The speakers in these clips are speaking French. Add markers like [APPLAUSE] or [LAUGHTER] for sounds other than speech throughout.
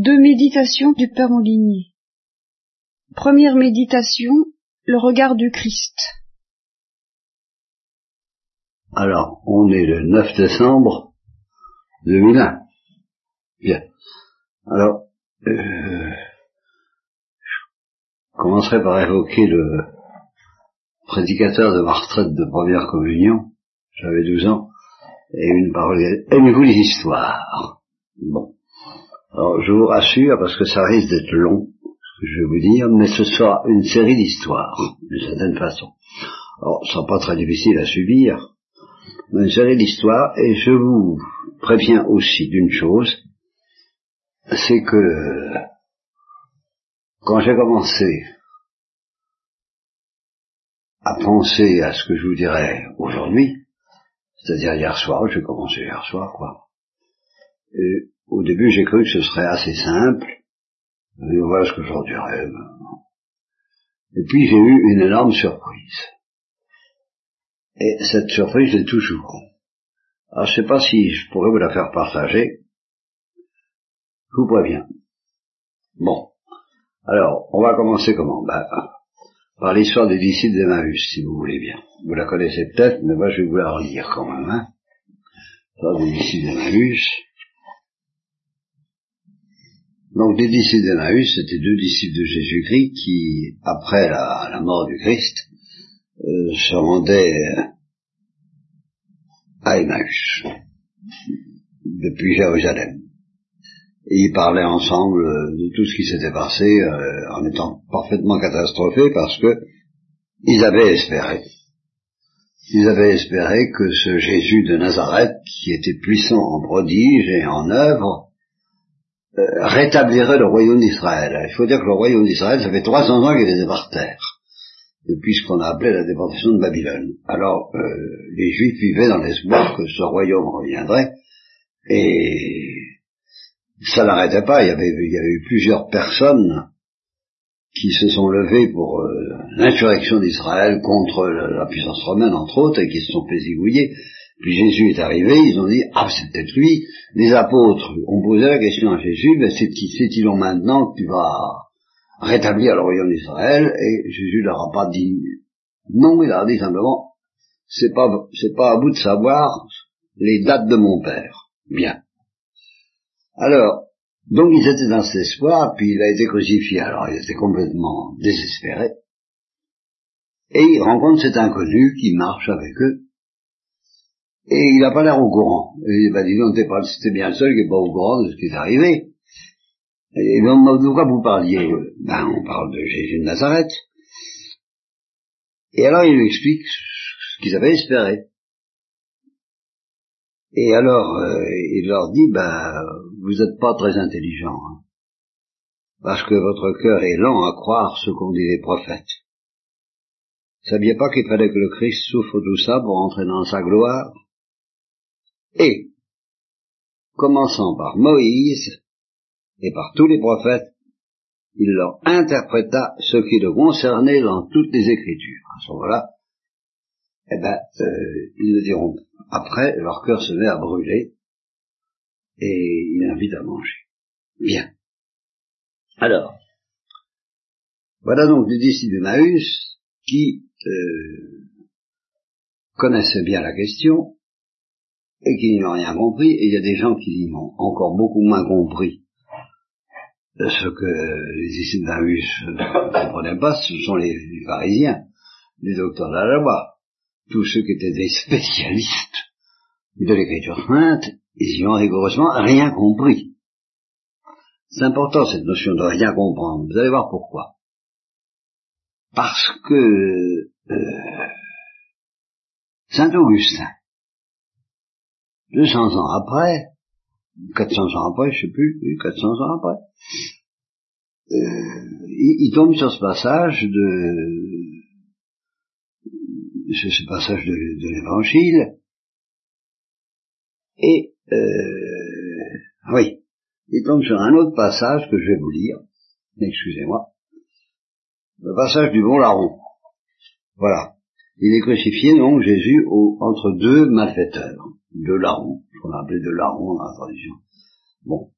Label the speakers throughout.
Speaker 1: Deux méditations du Père Molinier. Première méditation, le regard du Christ.
Speaker 2: Alors, on est le 9 décembre 2001. Bien. Alors, euh, je commencerai par évoquer le prédicateur de ma retraite de première communion. J'avais 12 ans. Et une parole, aimez-vous les histoires Bon. Alors, je vous rassure, parce que ça risque d'être long, ce que je vais vous dire, mais ce sera une série d'histoires, d'une certaine façon. Alors, ce sera pas très difficile à subir, mais une série d'histoires, et je vous préviens aussi d'une chose, c'est que quand j'ai commencé à penser à ce que je vous dirais aujourd'hui, c'est-à-dire hier soir, j'ai commencé hier soir, quoi. Et au début, j'ai cru que ce serait assez simple. Et voilà ce que j'en dirais. Et puis, j'ai eu une énorme surprise. Et cette surprise, j'ai toujours. Alors, je sais pas si je pourrais vous la faire partager. Je vous préviens. Bon. Alors, on va commencer comment? Ben, Par l'histoire des disciples d'Emmaüs, si vous voulez bien. Vous la connaissez peut-être, mais moi je vais vous la relire quand même. Hein l'histoire des disciples d'Emmaüs. Donc les disciples d'Emmaüs, c'était deux disciples de Jésus-Christ qui, après la, mort du Christ, euh, se rendaient à Emmaüs, depuis Jérusalem. Et ils parlaient ensemble de tout ce qui s'était passé euh, en étant parfaitement catastrophés parce que ils avaient espéré. Ils avaient espéré que ce Jésus de Nazareth, qui était puissant en prodiges et en œuvres, euh, rétablirait le royaume d'Israël. Il faut dire que le royaume d'Israël, ça fait 300 ans qu'il était par terre, depuis ce qu'on a appelé la déportation de Babylone. Alors, euh, les Juifs vivaient dans l'espoir que ce royaume reviendrait, et ça n'arrêtait pas. Il y, avait, eu plusieurs personnes qui se sont levées pour euh, l'insurrection d'Israël contre la, puissance romaine, entre autres, et qui se sont fait. Puis Jésus est arrivé, ils ont dit, ah, c'est peut-être lui. Les apôtres ont posé la question à Jésus, ben, c'est il long maintenant que tu vas rétablir le royaume d'Israël? Et Jésus leur a pas dit non, il leur a dit simplement, c'est pas, c'est pas à bout de savoir les dates de mon père. Bien. Alors, donc ils étaient dans cet espoir, puis il a été crucifié. Alors ils étaient complètement désespérés. Et ils rencontrent cet inconnu qui marche avec eux et il n'a pas l'air au courant. Et ben, dis donc, c'était bien le seul qui n'est pas au courant de ce qui est arrivé. Et ben, de quoi vous parliez Ben, on parle de Jésus de Nazareth. Et alors, il lui explique ce qu'ils avaient espéré. Et alors, euh, il leur dit, ben, vous n'êtes pas très intelligent, hein, parce que votre cœur est lent à croire ce qu'ont dit les prophètes. Saviez pas qu'il fallait que le Christ souffre tout ça pour entrer dans sa gloire? Et, commençant par Moïse et par tous les prophètes, il leur interpréta ce qui le concernait dans toutes les Écritures. À ce moment-là, eh ben, euh, ils le diront après, leur cœur se met à brûler et il invite à manger. Bien. Alors, voilà donc les disciples de Maüs qui euh, connaissaient bien la question et qui n'y ont rien compris, et il y a des gens qui y ont encore beaucoup moins compris ce que les disciples d'Amus ne comprenaient pas, ce sont les, pharisiens, les docteurs de la loi, tous ceux qui étaient des spécialistes de l'écriture sainte, ils n'y ont rigoureusement rien compris. C'est important cette notion de rien comprendre, vous allez voir pourquoi. Parce que euh, Saint Augustin, 200 ans après, 400 ans après, je sais plus, oui, 400 ans après, euh, il, tombe sur ce passage de, sur ce passage de, de l'évangile, et, euh, oui, il tombe sur un autre passage que je vais vous lire, excusez-moi, le passage du bon larron. Voilà. Il est crucifié, donc, Jésus, entre deux malfaiteurs de larron, ce qu'on a appelé de larron dans la tradition. Bon.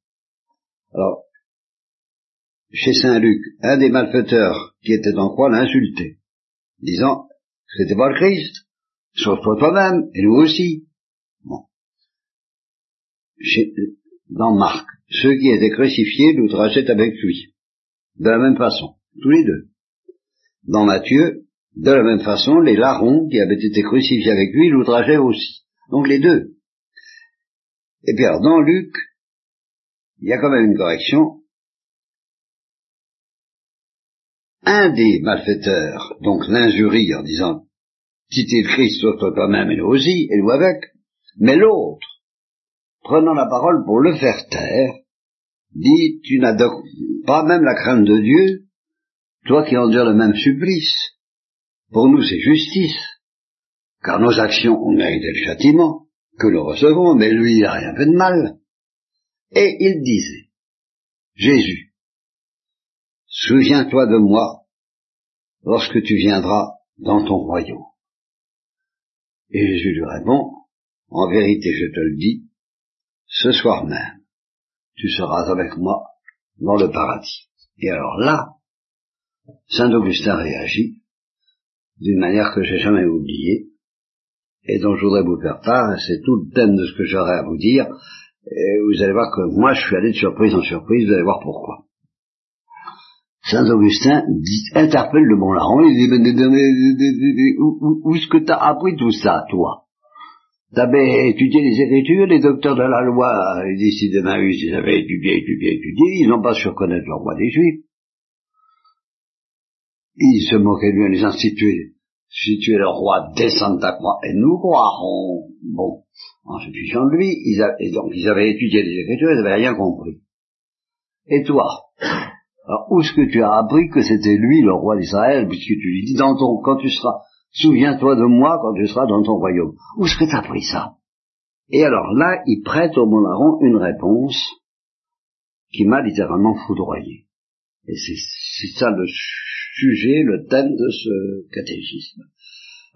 Speaker 2: Alors, chez Saint Luc, un des malfaiteurs qui était en croix l'insultait, disant, c'était pas le Christ, sauve-toi toi-même, et nous aussi. Bon. dans Marc, ceux qui étaient crucifiés l'outrageaient avec lui, de la même façon, tous les deux. Dans Matthieu, de la même façon, les larrons qui avaient été crucifiés avec lui l'outrageaient aussi. Donc les deux. Et puis alors, dans Luc, il y a quand même une correction. Un des malfaiteurs, donc l'injurie en disant, si le Christ, sauve-toi toi-même et nous et avec, mais l'autre, prenant la parole pour le faire taire, dit, tu n'as pas même la crainte de Dieu, toi qui endures le même supplice. Pour nous, c'est justice, car nos actions ont mérité le châtiment, que nous recevons, mais lui, il n'a rien fait de mal. Et il disait, Jésus, souviens-toi de moi lorsque tu viendras dans ton royaume. Et Jésus lui répond, en vérité je te le dis, ce soir même, tu seras avec moi dans le paradis. Et alors là, Saint Augustin réagit d'une manière que j'ai jamais oubliée, et dont je voudrais vous faire part, c'est tout le thème de ce que j'aurais à vous dire, et vous allez voir que moi je suis allé de surprise en surprise, vous allez voir pourquoi. Saint Augustin interpelle le bon larron, il dit, où, est-ce que t'as appris tout ça, toi? T'avais étudié les Écritures, les docteurs de la loi, Maïs, ils avaient étudié, étudié, étudié, ils n'ont pas su reconnaître le roi des Juifs. Ils se moquaient de lui les instituer si tu es le roi, descends de ta croix, et nous croirons. Bon, en se fichant de lui, ils donc ils avaient étudié les Écritures, ils n'avaient rien compris. Et toi? Alors, où est-ce que tu as appris que c'était lui le roi d'Israël, puisque tu lui dis dans ton, quand tu seras, souviens-toi de moi quand tu seras dans ton royaume. Où est-ce que tu as appris ça? Et alors là, il prête au Monaron une réponse qui m'a littéralement foudroyé. Et c'est ça le sujet, le thème de ce catéchisme.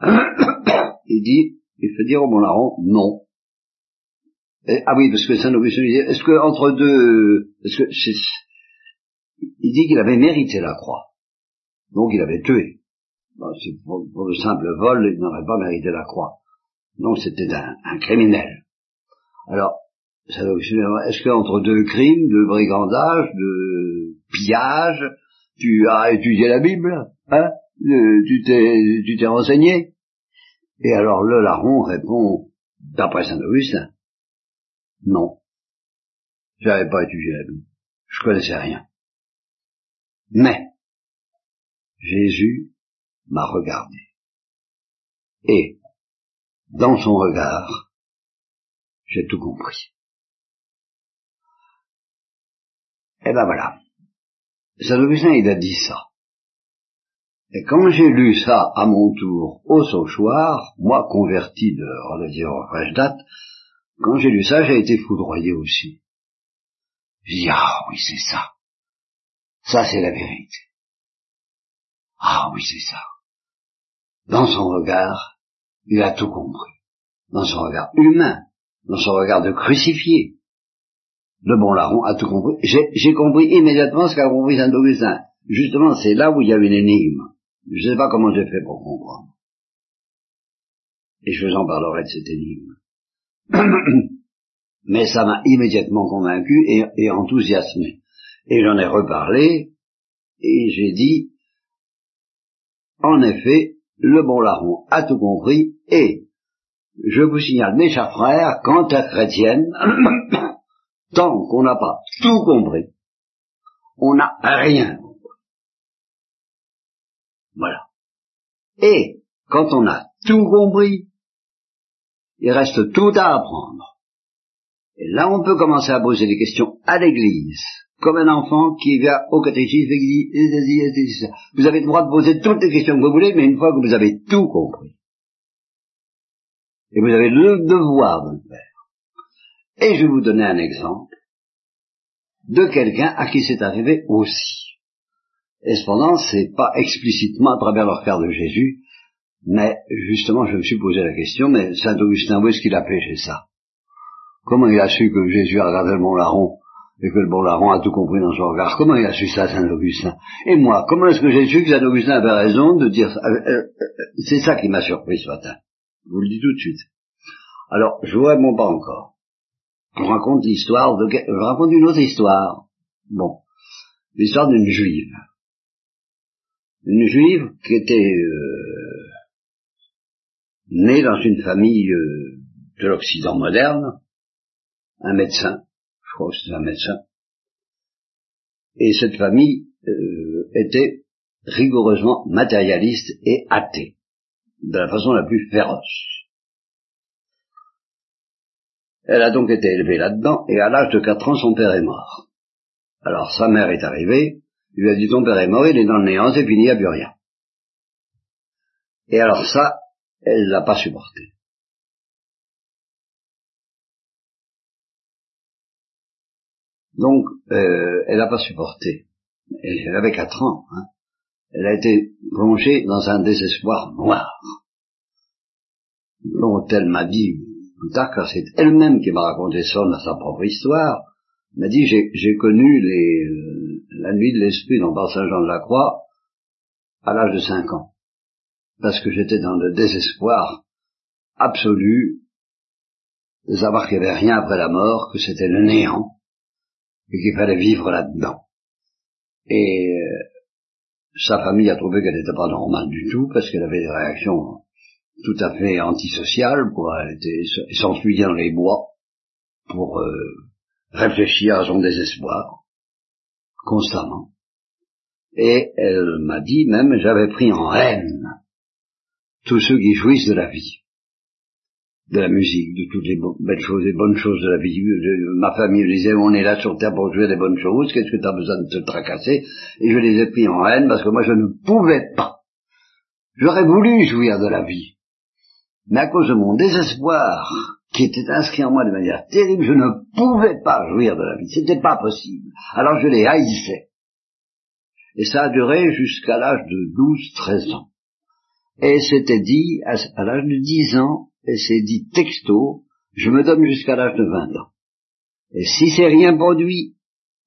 Speaker 2: [COUGHS] il dit, il fait dire au bon larron, non. ah oui, parce que Saint Augustin disait, est-ce que entre deux, est-ce que il dit qu'il avait mérité la croix. Donc il avait tué. pour, le simple vol, il n'aurait pas mérité la croix. Donc c'était un, criminel. Alors, est-ce qu'entre deux crimes, de brigandage, de pillage, tu as étudié la Bible, hein Tu t'es, tu t'es renseigné Et alors le larron répond, d'après Saint Augustin, non, j'avais pas étudié la Bible, je connaissais rien. Mais Jésus m'a regardé. Et dans son regard, j'ai tout compris. Et ben voilà. Saint Augustin, il a dit ça. Et quand j'ai lu ça à mon tour au Sauchoir, moi converti de fraîche date, quand j'ai lu ça, j'ai été foudroyé aussi. J'ai dit, ah oui, c'est ça. Ça, c'est la vérité. Ah oui, c'est ça. Dans son regard, il a tout compris. Dans son regard humain, dans son regard de crucifié, le bon larron a tout compris. J'ai compris immédiatement ce qu'a compris Saint Augustin. Justement, c'est là où il y a une énigme. Je ne sais pas comment j'ai fait pour comprendre. Et je vous en parlerai de cette énigme. [COUGHS] Mais ça m'a immédiatement convaincu et, et enthousiasmé. Et j'en ai reparlé, et j'ai dit, en effet, le bon larron a tout compris, et je vous signale, mes chers frères, quant à chrétienne, [COUGHS] Tant qu'on n'a pas tout compris, on n'a rien compris. Voilà. Et quand on a tout compris, il reste tout à apprendre. Et là, on peut commencer à poser des questions à l'Église, comme un enfant qui va au catéchisme et qui dit, vous avez le droit de poser toutes les questions que vous voulez, mais une fois que vous avez tout compris, et vous avez le devoir de le faire, et je vais vous donner un exemple de quelqu'un à qui c'est arrivé aussi. Et cependant, c'est pas explicitement à travers le regard de Jésus, mais justement, je me suis posé la question, mais Saint Augustin, où est-ce qu'il a péché ça? Comment il a su que Jésus a regardé le mont Larron et que le bon larron a tout compris dans son regard? Comment il a su ça, Saint-Augustin Et moi, comment est-ce que j'ai su que Saint-Augustin avait raison de dire ça? Euh, euh, C'est ça qui m'a surpris ce matin. Je vous le dis tout de suite. Alors, je vous réponds pas encore. Je raconte l'histoire de... Je raconte une autre histoire. Bon. L'histoire d'une juive. Une juive qui était euh, née dans une famille euh, de l'Occident moderne, un médecin, je crois que c'est un médecin, et cette famille euh, était rigoureusement matérialiste et athée, de la façon la plus féroce. Elle a donc été élevée là-dedans, et à l'âge de 4 ans, son père est mort. Alors sa mère est arrivée, lui a dit ton père est mort, il est dans le néant, c'est fini, il n'y a plus rien. Et alors ça, elle l'a pas supporté. Donc, euh, elle n'a pas supporté. Elle avait quatre ans. Hein. Elle a été plongée dans un désespoir noir. dont elle m'a dit car c'est elle-même qui m'a raconté ça dans sa propre histoire, m'a dit j'ai connu les, la nuit de l'esprit dans Bar Saint-Jean-de-la-Croix à l'âge de cinq ans, parce que j'étais dans le désespoir absolu de savoir qu'il n'y avait rien après la mort, que c'était le néant, et qu'il fallait vivre là-dedans. Et euh, sa famille a trouvé qu'elle n'était pas normale du tout, parce qu'elle avait des réactions tout à fait antisociales, pour elle était s'enfuyait dans les bois pour euh, réfléchir à son désespoir, constamment. Et elle m'a dit même, j'avais pris en haine tous ceux qui jouissent de la vie de la musique, de toutes les belles choses, les bonnes choses de la vie. ma famille me disait, on est là sur Terre pour jouer des bonnes choses, qu'est-ce que tu as besoin de te tracasser? Et je les ai pris en haine parce que moi je ne pouvais pas. J'aurais voulu jouir de la vie. Mais à cause de mon désespoir, qui était inscrit en moi de manière terrible, je ne pouvais pas jouir de la vie. C'était pas possible. Alors je les haïssais. Et ça a duré jusqu'à l'âge de 12, 13 ans. Et c'était dit, à l'âge de 10 ans, et c'est dit texto, je me donne jusqu'à l'âge de 20 ans. Et si c'est rien produit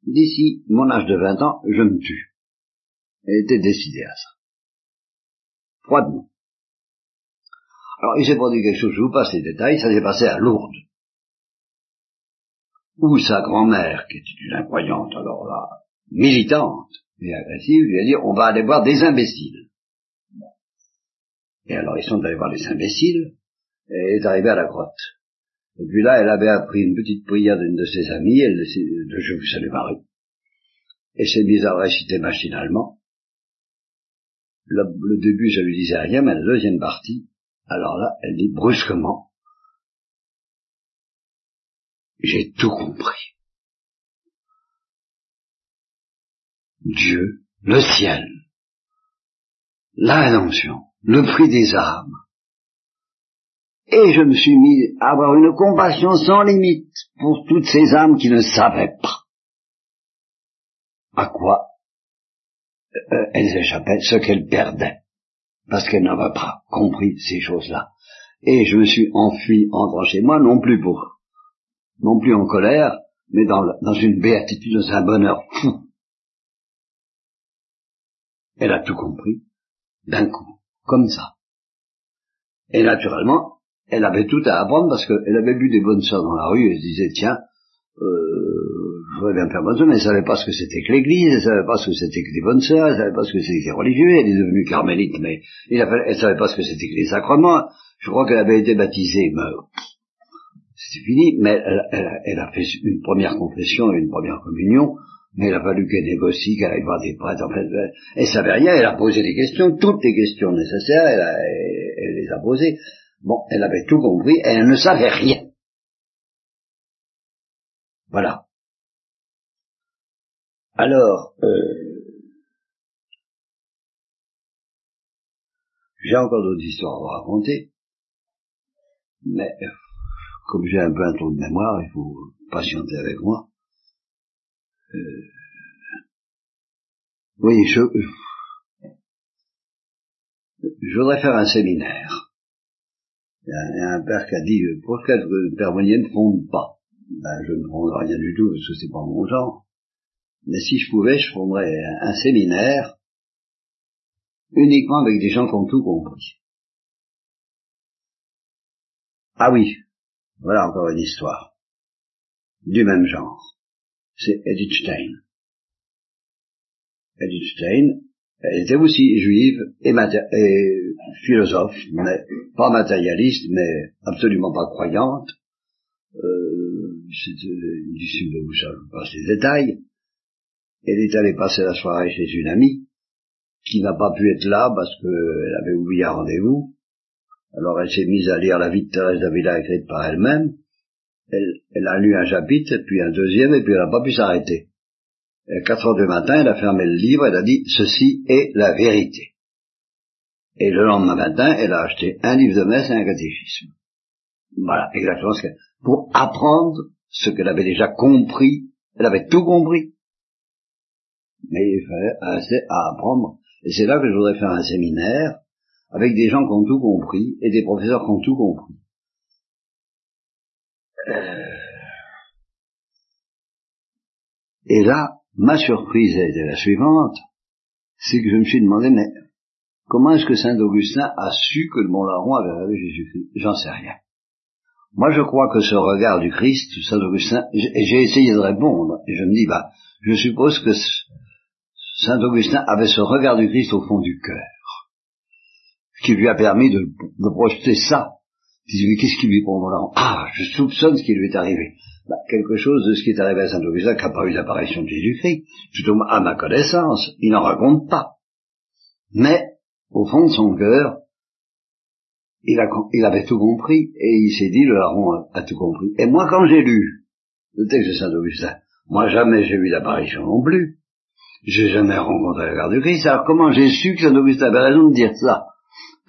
Speaker 2: d'ici mon âge de 20 ans, je me tue. Elle était décidé à ça. Froidement. Alors, il s'est produit quelque chose, je vous passe les détails, ça s'est passé à Lourdes. Où sa grand-mère, qui était une incroyante, alors là, militante et agressive, lui a dit, on va aller voir des imbéciles. Et alors, ils sont allés voir les imbéciles, et est arrivée à la grotte. Et puis là, elle avait appris une petite prière d'une de ses amies, elle, de Je vous salue Marie, et s'est mise à réciter machinalement. Le, le, début, ça lui disait rien, mais la deuxième partie, alors là, elle dit brusquement, j'ai tout compris. Dieu, le ciel, la rédemption, le prix des âmes, et je me suis mis à avoir une compassion sans limite pour toutes ces âmes qui ne savaient pas à quoi euh, elles échappaient, ce qu'elles perdaient, parce qu'elles n'avaient pas compris ces choses-là. Et je me suis enfui en chez moi, non plus pour, non plus en colère, mais dans, dans une béatitude, dans un bonheur fou. Elle a tout compris, d'un coup, comme ça. Et naturellement, elle avait tout à apprendre parce qu'elle avait vu des bonnes sœurs dans la rue et se disait tiens, euh, je voudrais bien faire bonne sœur, mais elle savait pas ce que c'était que l'église, elle savait pas ce que c'était que les bonnes sœurs, elle savait pas ce que c'était que les religieux, elle est devenue carmélite, mais elle savait pas ce que c'était que les sacrements. Je crois qu'elle avait été baptisée, mais c'était fini, mais elle, a fait une première confession et une première communion, mais il a fallu qu'elle négocie, qu'elle aille voir des prêtres, en fait, elle savait rien, elle a posé des questions, toutes les questions nécessaires, elle, les a posées. Bon, elle avait tout compris elle ne savait rien. Voilà. Alors, euh, j'ai encore d'autres histoires à vous raconter, mais comme j'ai un peu un tour de mémoire, il faut patienter avec moi. Euh, oui, je, je voudrais faire un séminaire. Il y, a un père qui a dit, pourquoi le père Monnier ne fonde pas? Ben, je ne fonde rien du tout parce que c'est pas mon genre. Mais si je pouvais, je fonderais un, séminaire uniquement avec des gens qui ont tout compris. Ah oui, voilà encore une histoire du même genre. C'est Edith Stein. Edith Stein, elle était aussi juive et, et philosophe, mais pas matérialiste, mais absolument pas croyante. Euh, C'était difficile de vous je passe les détails. Elle est allée passer la soirée chez une amie qui n'a pas pu être là parce qu'elle avait oublié un rendez-vous. Alors elle s'est mise à lire la vie de Thérèse d'Avila écrite par elle-même. Elle, a lu un chapitre, puis un deuxième, et puis elle n'a pas pu s'arrêter. À quatre heures du matin, elle a fermé le livre, elle a dit « Ceci est la vérité ». Et le lendemain matin, elle a acheté un livre de messe et un catéchisme. Voilà, exactement ce qu'elle... Pour apprendre ce qu'elle avait déjà compris, elle avait tout compris. Mais il fallait assez à apprendre. Et c'est là que je voudrais faire un séminaire avec des gens qui ont tout compris et des professeurs qui ont tout compris. Euh. Et là, ma surprise a été la suivante, c'est que je me suis demandé, mais comment est-ce que Saint Augustin a su que le Mont Laron avait rêvé Jésus-Christ? J'en sais rien. Moi, je crois que ce regard du Christ, Saint Augustin, j'ai essayé de répondre, et je me dis, bah, je suppose que Saint Augustin avait ce regard du Christ au fond du cœur, qui lui a permis de, projeter ça. Il qu'est-ce qui lui prend là Ah, je soupçonne ce qui lui est arrivé. Bah, quelque chose de ce qui est arrivé à Saint Augustin qui n'a pas eu l'apparition de Jésus-Christ, plutôt à ma connaissance, il n'en raconte pas. Mais, au fond de son cœur, il, avait tout compris, et il s'est dit, le larron a, tout compris. Et moi, quand j'ai lu le texte de Saint-Augustin, moi jamais j'ai eu d'apparition non plus. J'ai jamais rencontré le regard du Christ. Alors comment j'ai su que Saint-Augustin avait raison de dire ça?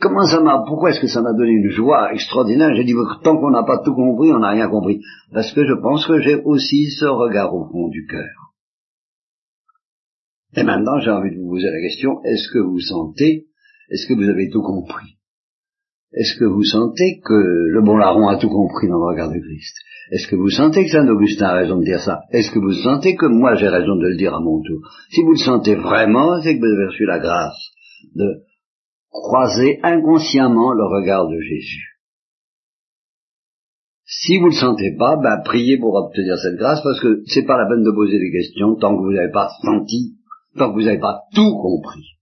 Speaker 2: Comment ça m'a, pourquoi est-ce que ça m'a donné une joie extraordinaire? J'ai dit, tant qu'on n'a pas tout compris, on n'a rien compris. Parce que je pense que j'ai aussi ce regard au fond du cœur. Et maintenant, j'ai envie de vous poser la question, est-ce que vous sentez, est-ce que vous avez tout compris? Est-ce que vous sentez que le bon larron a tout compris dans le regard du Christ? Est-ce que vous sentez que Saint Augustin a raison de dire ça? Est-ce que vous sentez que moi j'ai raison de le dire à mon tour? Si vous le sentez vraiment, c'est que vous avez reçu la grâce de croiser inconsciemment le regard de Jésus. Si vous ne le sentez pas, ben priez pour obtenir cette grâce parce que c'est pas la peine de poser des questions tant que vous n'avez pas senti, tant que vous n'avez pas tout compris.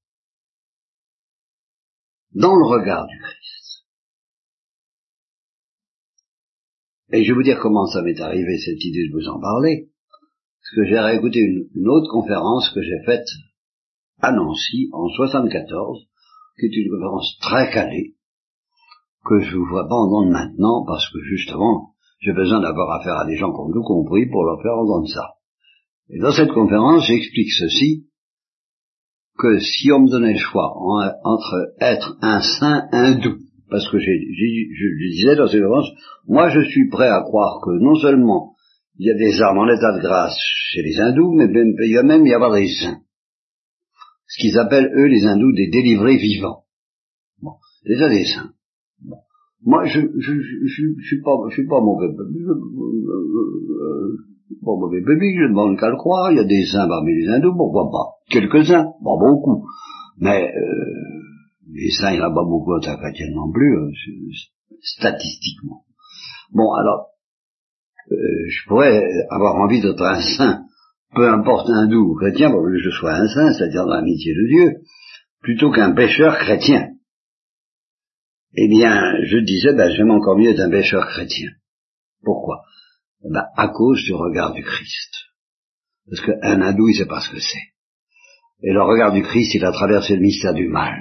Speaker 2: Dans le regard du Christ. Et je vais vous dire comment ça m'est arrivé cette idée de vous en parler. Parce que j'ai réécouté une, autre conférence que j'ai faite à Nancy en 74, qui est une conférence très calée, que je ne vous vois pas entendre maintenant parce que justement, j'ai besoin d'avoir affaire à des gens qui ont tout compris pour leur faire entendre ça. Et dans cette conférence, j'explique ceci, que si on me donnait le choix entre être un saint hindou parce que je disais dans ces conférences, moi je suis prêt à croire que non seulement il y a des armes en état de grâce chez les hindous, mais il y a même y avoir des saints. Ce qu'ils appellent, eux, les hindous, des délivrés vivants. Bon, déjà des saints. Moi, je, je, je, je, suis pas, je suis pas mauvais je, pas mauvais public, je demande qu'à le croire, il y a des saints parmi les hindous, pourquoi pas? Quelques-uns, pas beaucoup. Mais, euh, les saints, il n'y en a pas beaucoup en chrétienne non plus, euh, statistiquement. Bon, alors, euh, je pourrais avoir envie d'être un saint, peu importe hindou ou chrétien, pour que je sois un saint, c'est-à-dire dans l'amitié de Dieu, plutôt qu'un pécheur chrétien. Eh bien, je disais, ben, j'aime encore mieux être un pécheur chrétien. Pourquoi? Eh ben, À cause du regard du Christ. Parce qu'un hindou, il sait pas ce que c'est. Et le regard du Christ, il a traversé le mystère du mal.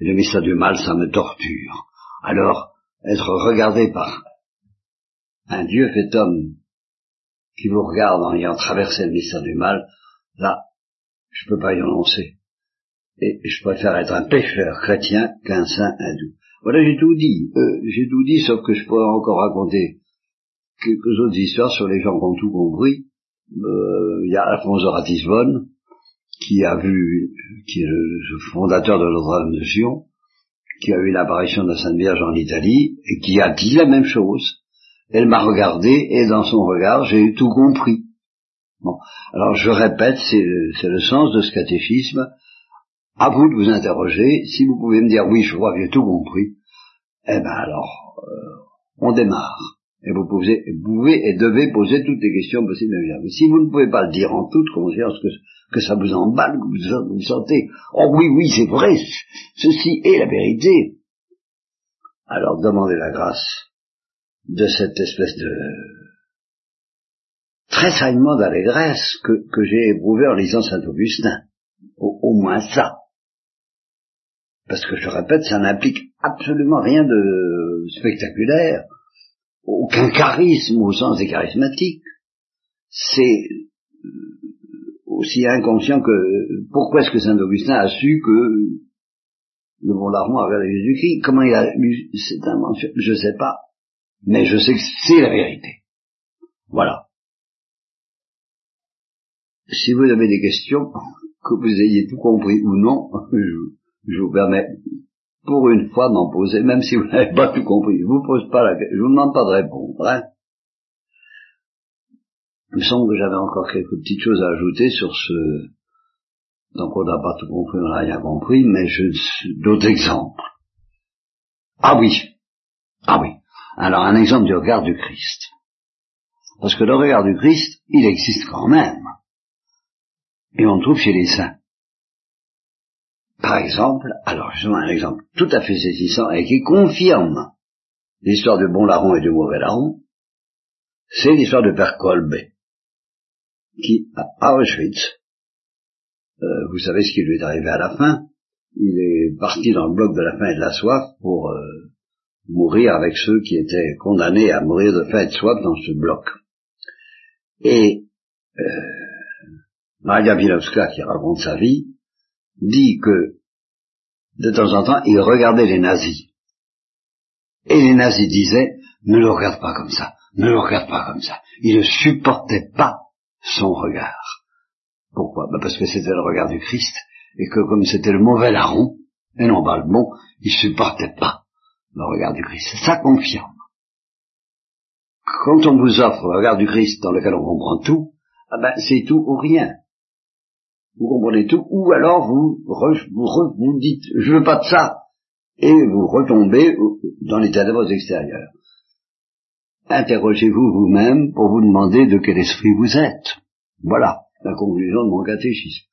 Speaker 2: Le mystère du mal, ça me torture. Alors, être regardé par un Dieu fait homme qui vous regarde en ayant traversé le mystère du mal, là, je peux pas y renoncer. Et je préfère être un pécheur chrétien qu'un saint hindou. Voilà, j'ai tout dit. Euh, j'ai tout dit, sauf que je pourrais encore raconter quelques autres histoires sur les gens qui ont tout compris. Euh, il y a Alphonse de Ratisbonne, qui a vu, qui est le fondateur de notre nation, qui a eu l'apparition de la Sainte Vierge en Italie, et qui a dit la même chose. Elle m'a regardé et dans son regard, j'ai tout compris. Bon, alors je répète, c'est le, sens de ce catéchisme. À vous de vous interroger. Si vous pouvez me dire oui, je vois, j'ai tout compris. Eh ben alors, euh, on démarre. Et vous pouvez, vous pouvez et devez poser toutes les questions possibles si vous ne pouvez pas le dire en toute conscience que, que ça vous emballe, que vous vous sentez, oh oui, oui, c'est vrai, ceci est la vérité, alors demandez la grâce de cette espèce de tressaillement d'allégresse que, que j'ai éprouvé en lisant Saint-Augustin. Au, moins ça. Parce que je répète, ça n'implique absolument rien de spectaculaire, aucun charisme au sens des charismatiques. C'est aussi inconscient que pourquoi est-ce que Saint Augustin a su que le bon larron a regardé Jésus-Christ? Comment il a lu cette invention? Je ne sais pas, mais je sais que c'est la vérité. Voilà. Si vous avez des questions, [LAUGHS] que vous ayez tout compris ou non, [LAUGHS] je, vous permets pour une fois d'en poser, même si vous n'avez pas tout compris. Je vous pose pas la je vous demande pas de répondre. Hein il me semble que j'avais encore quelques petites choses à ajouter sur ce... Donc on n'a pas tout compris, on n'a rien compris, mais je... d'autres exemples. Ah oui, ah oui. Alors un exemple du regard du Christ. Parce que le regard du Christ, il existe quand même. Et on le trouve chez les saints. Par exemple, alors justement un exemple tout à fait saisissant et qui confirme l'histoire du bon larron et du mauvais larron, c'est l'histoire de Père Kolbe qui, à Auschwitz, euh, vous savez ce qui lui est arrivé à la fin, il est parti dans le bloc de la faim et de la soif pour euh, mourir avec ceux qui étaient condamnés à mourir de faim et de soif dans ce bloc. Et euh, Maria Vilowska, qui raconte sa vie, dit que de temps en temps, il regardait les nazis. Et les nazis disaient, ne le regarde pas comme ça, ne le regarde pas comme ça. Il ne supportait pas son regard. Pourquoi? Ben Parce que c'était le regard du Christ, et que comme c'était le mauvais larron, et non pas le bon, il supportait pas le regard du Christ. Ça confirme. Quand on vous offre le regard du Christ dans lequel on comprend tout, ah ben c'est tout ou rien. Vous comprenez tout, ou alors vous, vous, vous dites je veux pas de ça, et vous retombez dans l'état de votre extérieur. Interrogez-vous vous-même pour vous demander de quel esprit vous êtes. Voilà la conclusion de mon catéchisme.